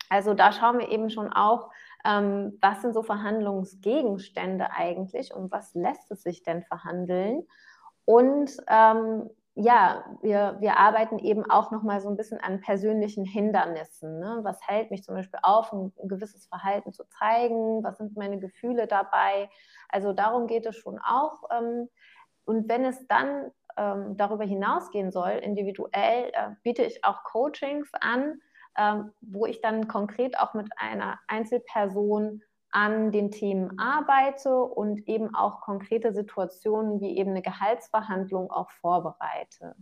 S2: Also da schauen wir eben schon auch, ähm, was sind so Verhandlungsgegenstände eigentlich und was lässt es sich denn verhandeln? Und ähm, ja, wir, wir arbeiten eben auch nochmal so ein bisschen an persönlichen Hindernissen. Ne? Was hält mich zum Beispiel auf, ein, gewisses Verhalten zu zeigen? Was sind meine Gefühle dabei? Also darum geht es schon auch. Ähm, und wenn es dann ähm, darüber hinausgehen soll, individuell, äh, biete ich auch Coachings an, ähm, wo ich dann konkret auch mit einer Einzelperson an den Themen arbeite und eben auch konkrete Situationen wie eben eine Gehaltsverhandlung auch vorbereite.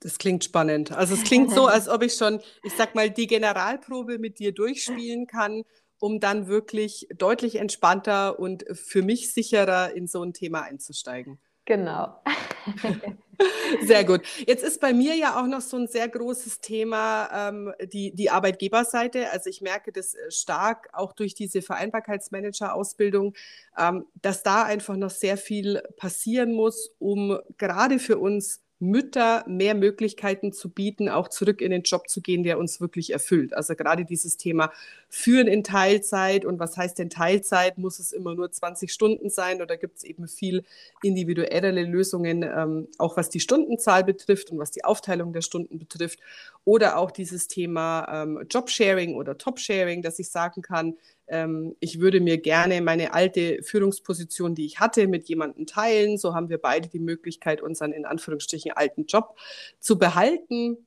S1: Das klingt spannend. Also es klingt so, *laughs* als ob ich schon, ich sag mal, die Generalprobe mit dir durchspielen kann, um dann wirklich deutlich entspannter und für mich sicherer in so ein Thema einzusteigen.
S2: Genau. *laughs*
S1: Sehr gut. Jetzt ist bei mir ja auch noch so ein sehr großes Thema ähm, die, die Arbeitgeberseite. Also ich merke das äh, stark auch durch diese Vereinbarkeitsmanager-Ausbildung, ähm, dass da einfach noch sehr viel passieren muss, um gerade für uns Mütter mehr Möglichkeiten zu bieten, auch zurück in den Job zu gehen, der uns wirklich erfüllt. Also gerade dieses Thema Führen in Teilzeit und was heißt denn Teilzeit? Muss es immer nur 20 Stunden sein oder gibt es eben viel individuellere Lösungen, ähm, auch was die Stundenzahl betrifft und was die Aufteilung der Stunden betrifft? Oder auch dieses Thema ähm, Jobsharing oder Topsharing, dass ich sagen kann, ähm, ich würde mir gerne meine alte Führungsposition, die ich hatte, mit jemandem teilen. So haben wir beide die Möglichkeit, unseren in Anführungsstrichen alten Job zu behalten.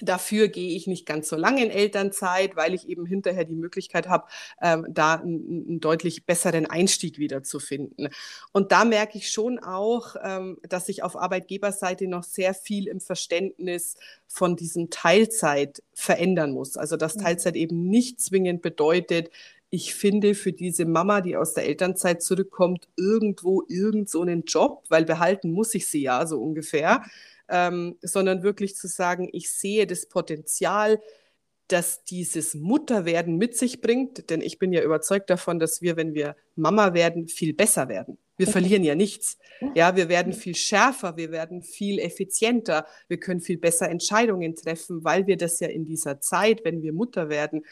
S1: Dafür gehe ich nicht ganz so lange in Elternzeit, weil ich eben hinterher die Möglichkeit habe, ähm, da einen, einen, deutlich besseren Einstieg wiederzufinden. Und da merke ich schon auch, ähm, dass sich auf Arbeitgeberseite noch sehr viel im Verständnis von diesem Teilzeit verändern muss. Also dass Teilzeit eben nicht zwingend bedeutet, ich finde für diese Mama, die aus der Elternzeit zurückkommt, irgendwo irgend so einen Job, weil behalten muss ich sie ja so ungefähr, ähm, sondern wirklich zu sagen, ich sehe das Potenzial, dass dieses Mutterwerden mit sich bringt, denn ich bin ja überzeugt davon, dass wir, wenn wir Mama werden, viel besser werden. Wir verlieren ja nichts. Ja, wir werden viel schärfer, wir werden viel effizienter, wir können viel besser Entscheidungen treffen, weil wir das ja in dieser Zeit, wenn wir Mutter werden,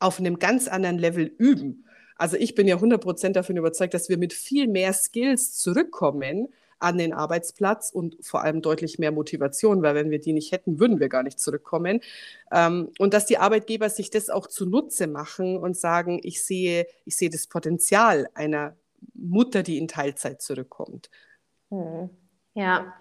S1: auf einem ganz anderen Level üben. Also ich bin ja 100% davon überzeugt, dass wir mit viel mehr Skills zurückkommen an den Arbeitsplatz und vor allem deutlich mehr Motivation, weil wenn wir die nicht hätten, würden wir gar nicht zurückkommen. Ähm, und dass die Arbeitgeber sich das auch zunutze machen und sagen, ich sehe, ich sehe das Potenzial einer Mutter, die in Teilzeit zurückkommt.
S2: Hm. Ja,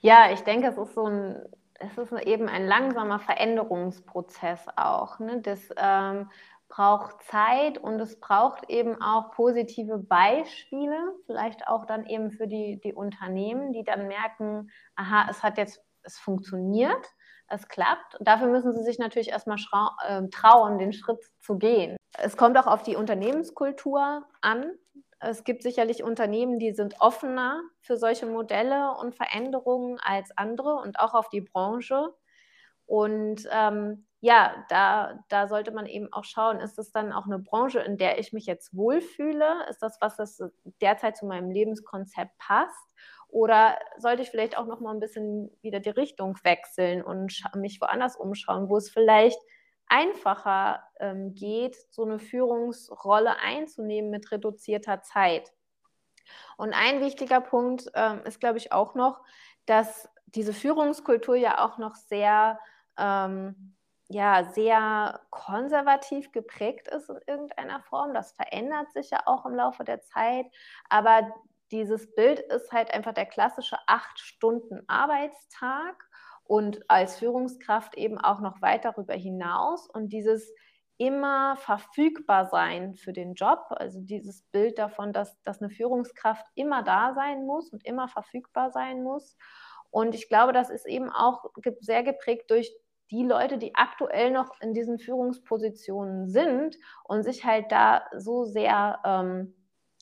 S2: ja, ich denke, es ist so ein es ist eben ein langsamer Veränderungsprozess auch. Ne? Das ähm, braucht Zeit und es braucht eben auch positive Beispiele, vielleicht auch dann eben für die, die Unternehmen, die dann merken, aha, es hat jetzt, es funktioniert, es klappt. Und dafür müssen sie sich natürlich erstmal äh, trauen, den Schritt zu gehen. Es kommt auch auf die Unternehmenskultur an. Es gibt sicherlich Unternehmen, die sind offener für solche Modelle und Veränderungen als andere und auch auf die Branche. Und ähm, ja, da, da sollte man eben auch schauen, ist es dann auch eine Branche, in der ich mich jetzt wohlfühle? Ist das, was das derzeit zu meinem Lebenskonzept passt? Oder sollte ich vielleicht auch noch mal ein bisschen wieder die Richtung wechseln und mich woanders umschauen, wo es vielleicht einfacher ähm, geht, so eine Führungsrolle einzunehmen mit reduzierter Zeit? Und ein wichtiger Punkt ähm, ist, glaube ich, auch noch, dass diese Führungskultur ja auch noch sehr ähm, ja sehr konservativ geprägt ist in irgendeiner Form. Das verändert sich ja auch im Laufe der Zeit. Aber dieses Bild ist halt einfach der klassische acht Stunden Arbeitstag und als Führungskraft eben auch noch weit darüber hinaus. Und dieses immer verfügbar sein für den Job, also dieses Bild davon, dass, dass eine Führungskraft immer da sein muss und immer verfügbar sein muss. Und ich glaube, das ist eben auch sehr geprägt durch die Leute, die aktuell noch in diesen Führungspositionen sind und sich halt da so sehr ähm,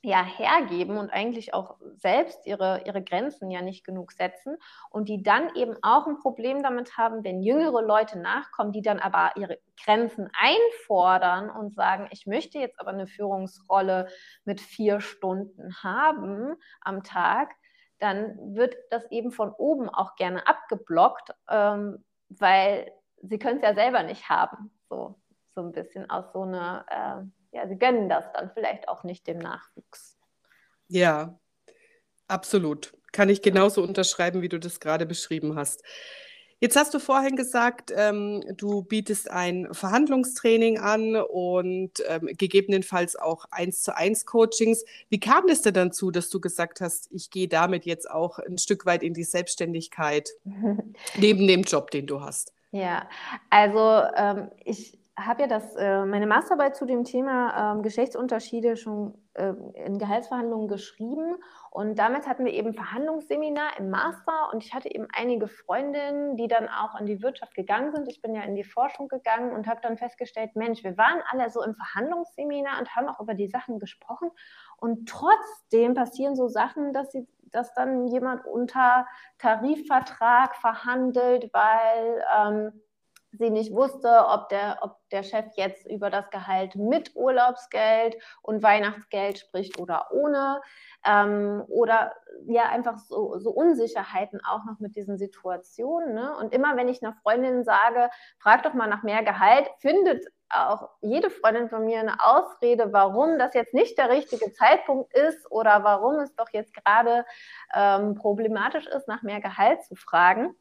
S2: ja, hergeben und eigentlich auch selbst ihre, ihre Grenzen ja nicht genug setzen und die dann eben auch ein Problem damit haben, wenn jüngere Leute nachkommen, die dann aber ihre Grenzen einfordern und sagen, ich möchte jetzt aber eine Führungsrolle mit vier Stunden haben am Tag, dann wird das eben von oben auch gerne abgeblockt, ähm, weil sie können es ja selber nicht haben. So, so ein bisschen aus so einer, äh, ja, sie gönnen das dann vielleicht auch nicht dem Nachwuchs.
S1: Ja, absolut. Kann ich genauso unterschreiben, wie du das gerade beschrieben hast. Jetzt hast du vorhin gesagt, ähm, du bietest ein Verhandlungstraining an und ähm, gegebenenfalls auch eins zu eins Coachings. Wie kam das denn dann zu, dass du gesagt hast, ich gehe damit jetzt auch ein Stück weit in die Selbstständigkeit *laughs* neben dem Job, den du hast?
S2: Ja, also ähm, ich habe ja das, äh, meine Masterarbeit zu dem Thema ähm, Geschlechtsunterschiede schon äh, in Gehaltsverhandlungen geschrieben und damit hatten wir eben Verhandlungsseminar im Master und ich hatte eben einige Freundinnen, die dann auch in die Wirtschaft gegangen sind. Ich bin ja in die Forschung gegangen und habe dann festgestellt, Mensch, wir waren alle so im Verhandlungsseminar und haben auch über die Sachen gesprochen und trotzdem passieren so Sachen, dass sie dass dann jemand unter Tarifvertrag verhandelt, weil ähm, sie nicht wusste, ob der, ob der Chef jetzt über das Gehalt mit Urlaubsgeld und Weihnachtsgeld spricht oder ohne. Ähm, oder ja, einfach so, so, Unsicherheiten auch noch mit diesen Situationen. Ne? Und immer wenn ich einer Freundin sage, frag doch mal nach mehr Gehalt, findet auch jede Freundin von mir eine Ausrede, warum das jetzt nicht der richtige Zeitpunkt ist oder warum es doch jetzt gerade ähm, problematisch ist, nach mehr Gehalt zu fragen.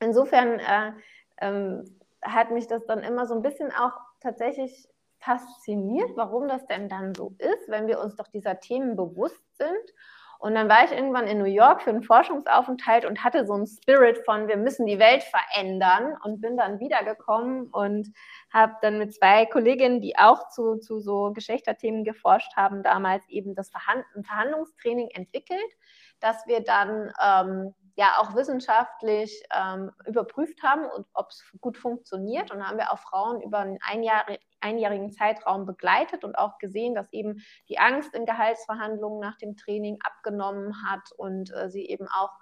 S2: Insofern äh, ähm, hat mich das dann immer so ein bisschen auch tatsächlich fasziniert, warum das denn dann so ist, wenn wir uns doch dieser Themen bewusst sind. Und dann war ich irgendwann in New York für einen Forschungsaufenthalt und hatte so einen Spirit von, wir müssen die Welt verändern und bin dann wiedergekommen und habe dann mit zwei Kolleginnen, die auch zu, zu so Geschlechterthemen geforscht haben, damals eben das Verhand Verhandlungstraining entwickelt, dass wir dann ähm, ja auch wissenschaftlich ähm, überprüft haben und ob es gut funktioniert. Und haben wir auch Frauen über einen Einjahr, einjährigen Zeitraum begleitet und auch gesehen, dass eben die Angst in Gehaltsverhandlungen nach dem Training abgenommen hat und äh, sie eben auch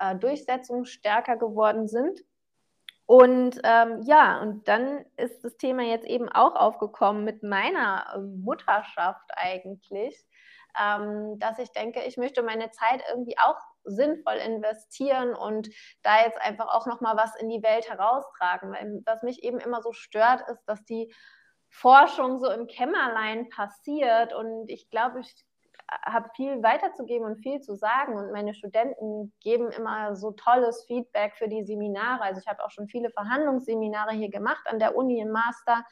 S2: äh, durchsetzungsstärker geworden sind. Und ähm, ja, und dann ist das Thema jetzt eben auch aufgekommen mit meiner äh, Mutterschaft eigentlich, ähm, dass ich denke, ich möchte meine Zeit irgendwie auch sinnvoll investieren und da jetzt einfach auch noch mal was in die Welt heraustragen. Weil was mich eben immer so stört, ist, dass die Forschung so im Kämmerlein passiert und ich glaube, ich habe viel weiterzugeben und viel zu sagen und meine Studenten geben immer so tolles Feedback für die Seminare. Also ich habe auch schon viele Verhandlungsseminare hier gemacht an der Uni im Master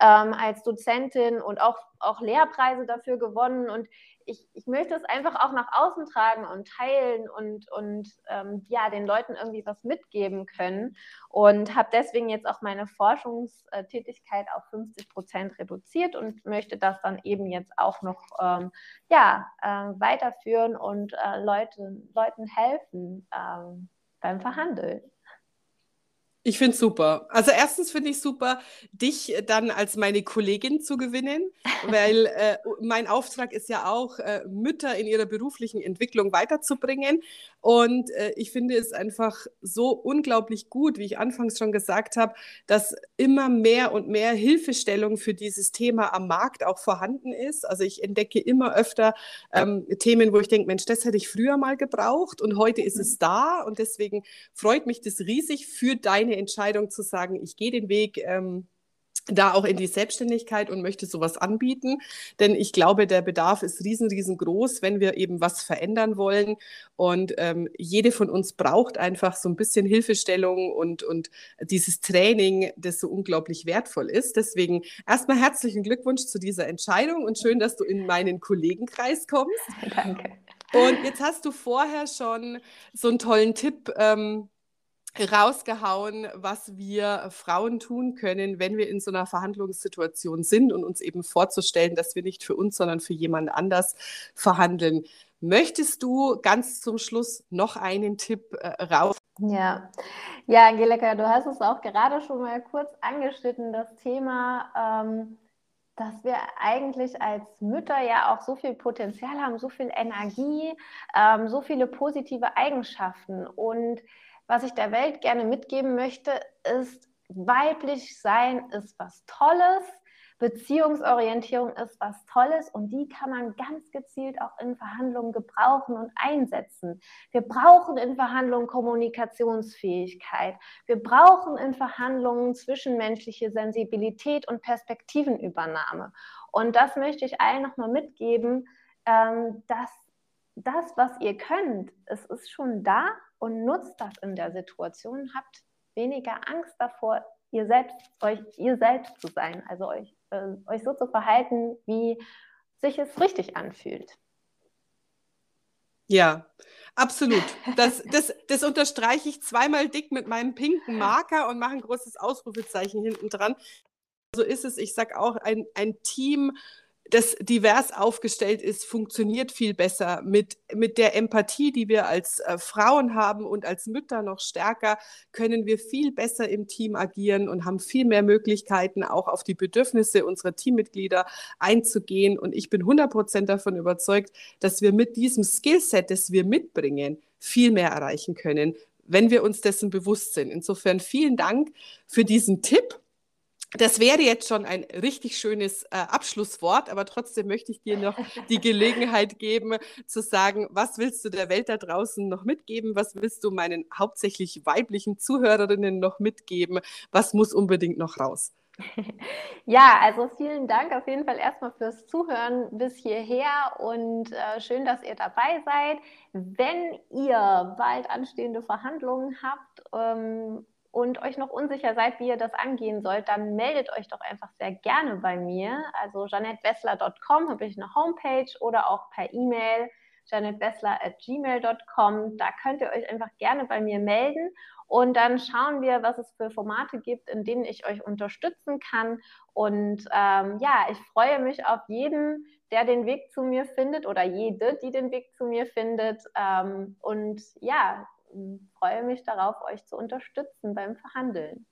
S2: ähm, als Dozentin und auch, auch Lehrpreise dafür gewonnen und ich, ich möchte es einfach auch nach außen tragen und teilen und, und ähm, ja, den Leuten irgendwie was mitgeben können. Und habe deswegen jetzt auch meine Forschungstätigkeit auf 50 Prozent reduziert und möchte das dann eben jetzt auch noch ähm, ja, äh, weiterführen und äh, Leute, Leuten helfen ähm, beim Verhandeln.
S1: Ich finde es super. Also erstens finde ich super, dich dann als meine Kollegin zu gewinnen, *laughs* weil äh, mein Auftrag ist ja auch, äh, Mütter in ihrer beruflichen Entwicklung weiterzubringen. Und äh, ich finde es einfach so unglaublich gut, wie ich anfangs schon gesagt habe, dass immer mehr und mehr Hilfestellung für dieses Thema am Markt auch vorhanden ist. Also ich entdecke immer öfter ähm, Themen, wo ich denke, Mensch, das hätte ich früher mal gebraucht und heute ist es da. Und deswegen freut mich das riesig für deine Entscheidung zu sagen, ich gehe den Weg. Ähm, da auch in die Selbstständigkeit und möchte sowas anbieten. Denn ich glaube, der Bedarf ist riesen, riesengroß, wenn wir eben was verändern wollen. Und ähm, jede von uns braucht einfach so ein bisschen Hilfestellung und, und dieses Training, das so unglaublich wertvoll ist. Deswegen erstmal herzlichen Glückwunsch zu dieser Entscheidung und schön, dass du in meinen Kollegenkreis kommst. *laughs*
S2: Danke.
S1: Und jetzt hast du vorher schon so einen tollen Tipp ähm, rausgehauen, was wir Frauen tun können, wenn wir in so einer Verhandlungssituation sind und uns eben vorzustellen, dass wir nicht für uns, sondern für jemand anders verhandeln. Möchtest du ganz zum Schluss noch einen Tipp äh, raus?
S2: Ja. ja, Angelika, du hast es auch gerade schon mal kurz angeschnitten, das Thema, ähm, dass wir eigentlich als Mütter ja auch so viel Potenzial haben, so viel Energie, ähm, so viele positive Eigenschaften und was ich der Welt gerne mitgeben möchte, ist, weiblich sein ist was Tolles. Beziehungsorientierung ist was Tolles und die kann man ganz gezielt auch in Verhandlungen gebrauchen und einsetzen. Wir brauchen in Verhandlungen Kommunikationsfähigkeit. Wir brauchen in Verhandlungen zwischenmenschliche Sensibilität und Perspektivenübernahme. Und das möchte ich allen nochmal mitgeben, ähm, dass das, was ihr könnt, es ist schon da und nutzt das in der Situation. Habt weniger Angst davor, ihr selbst, euch, ihr selbst zu sein, also euch, äh, euch so zu verhalten, wie sich es richtig anfühlt.
S1: Ja, absolut. Das, das, das unterstreiche ich zweimal dick mit meinem pinken Marker und mache ein großes Ausrufezeichen hinten dran. So ist es. Ich sage auch, ein, ein Team das divers aufgestellt ist, funktioniert viel besser. Mit, mit der Empathie, die wir als äh, Frauen haben und als Mütter noch stärker, können wir viel besser im Team agieren und haben viel mehr Möglichkeiten, auch auf die Bedürfnisse unserer Teammitglieder einzugehen. Und ich bin 100 Prozent davon überzeugt, dass wir mit diesem Skillset, das wir mitbringen, viel mehr erreichen können, wenn wir uns dessen bewusst sind. Insofern vielen Dank für diesen Tipp das wäre jetzt schon ein richtig schönes äh, Abschlusswort, aber trotzdem möchte ich dir noch die Gelegenheit geben, zu sagen, was willst du der Welt da draußen noch mitgeben? Was willst du meinen hauptsächlich weiblichen Zuhörerinnen noch mitgeben? Was muss unbedingt noch raus? *laughs*
S2: Ja, also vielen Dank auf jeden Fall erstmal fürs Zuhören bis hierher und äh, schön, dass ihr dabei seid. Wenn ihr bald anstehende Verhandlungen habt, ähm, und euch noch unsicher seid, wie ihr das angehen sollt, dann meldet euch doch einfach sehr gerne bei mir. Also janettewessler.com habe ich eine Homepage oder auch per E-Mail janettwessler.gmail.com. Da könnt ihr euch einfach gerne bei mir melden und dann schauen wir, was es für Formate gibt, in denen ich euch unterstützen kann. Und ähm, ja, ich freue mich auf jeden, der den Weg zu mir findet oder jede, die den Weg zu mir findet. Ähm, und ja, freue mich darauf, euch zu unterstützen beim Verhandeln.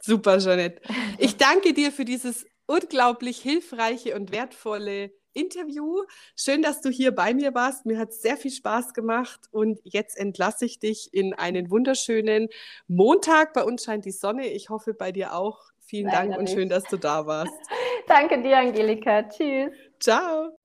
S1: Super, Jeanette. *laughs* Ich danke dir für dieses unglaublich hilfreiche und wertvolle Interview. Schön, dass du hier bei mir warst. Mir hat es sehr viel Spaß gemacht und jetzt entlasse ich dich in einen wunderschönen Montag. Bei uns scheint die Sonne. Ich hoffe bei dir auch. Vielen Leider Dank und nicht. schön, dass du da warst. *laughs*
S2: Danke dir, Angelika. Tschüss.
S1: Ciao.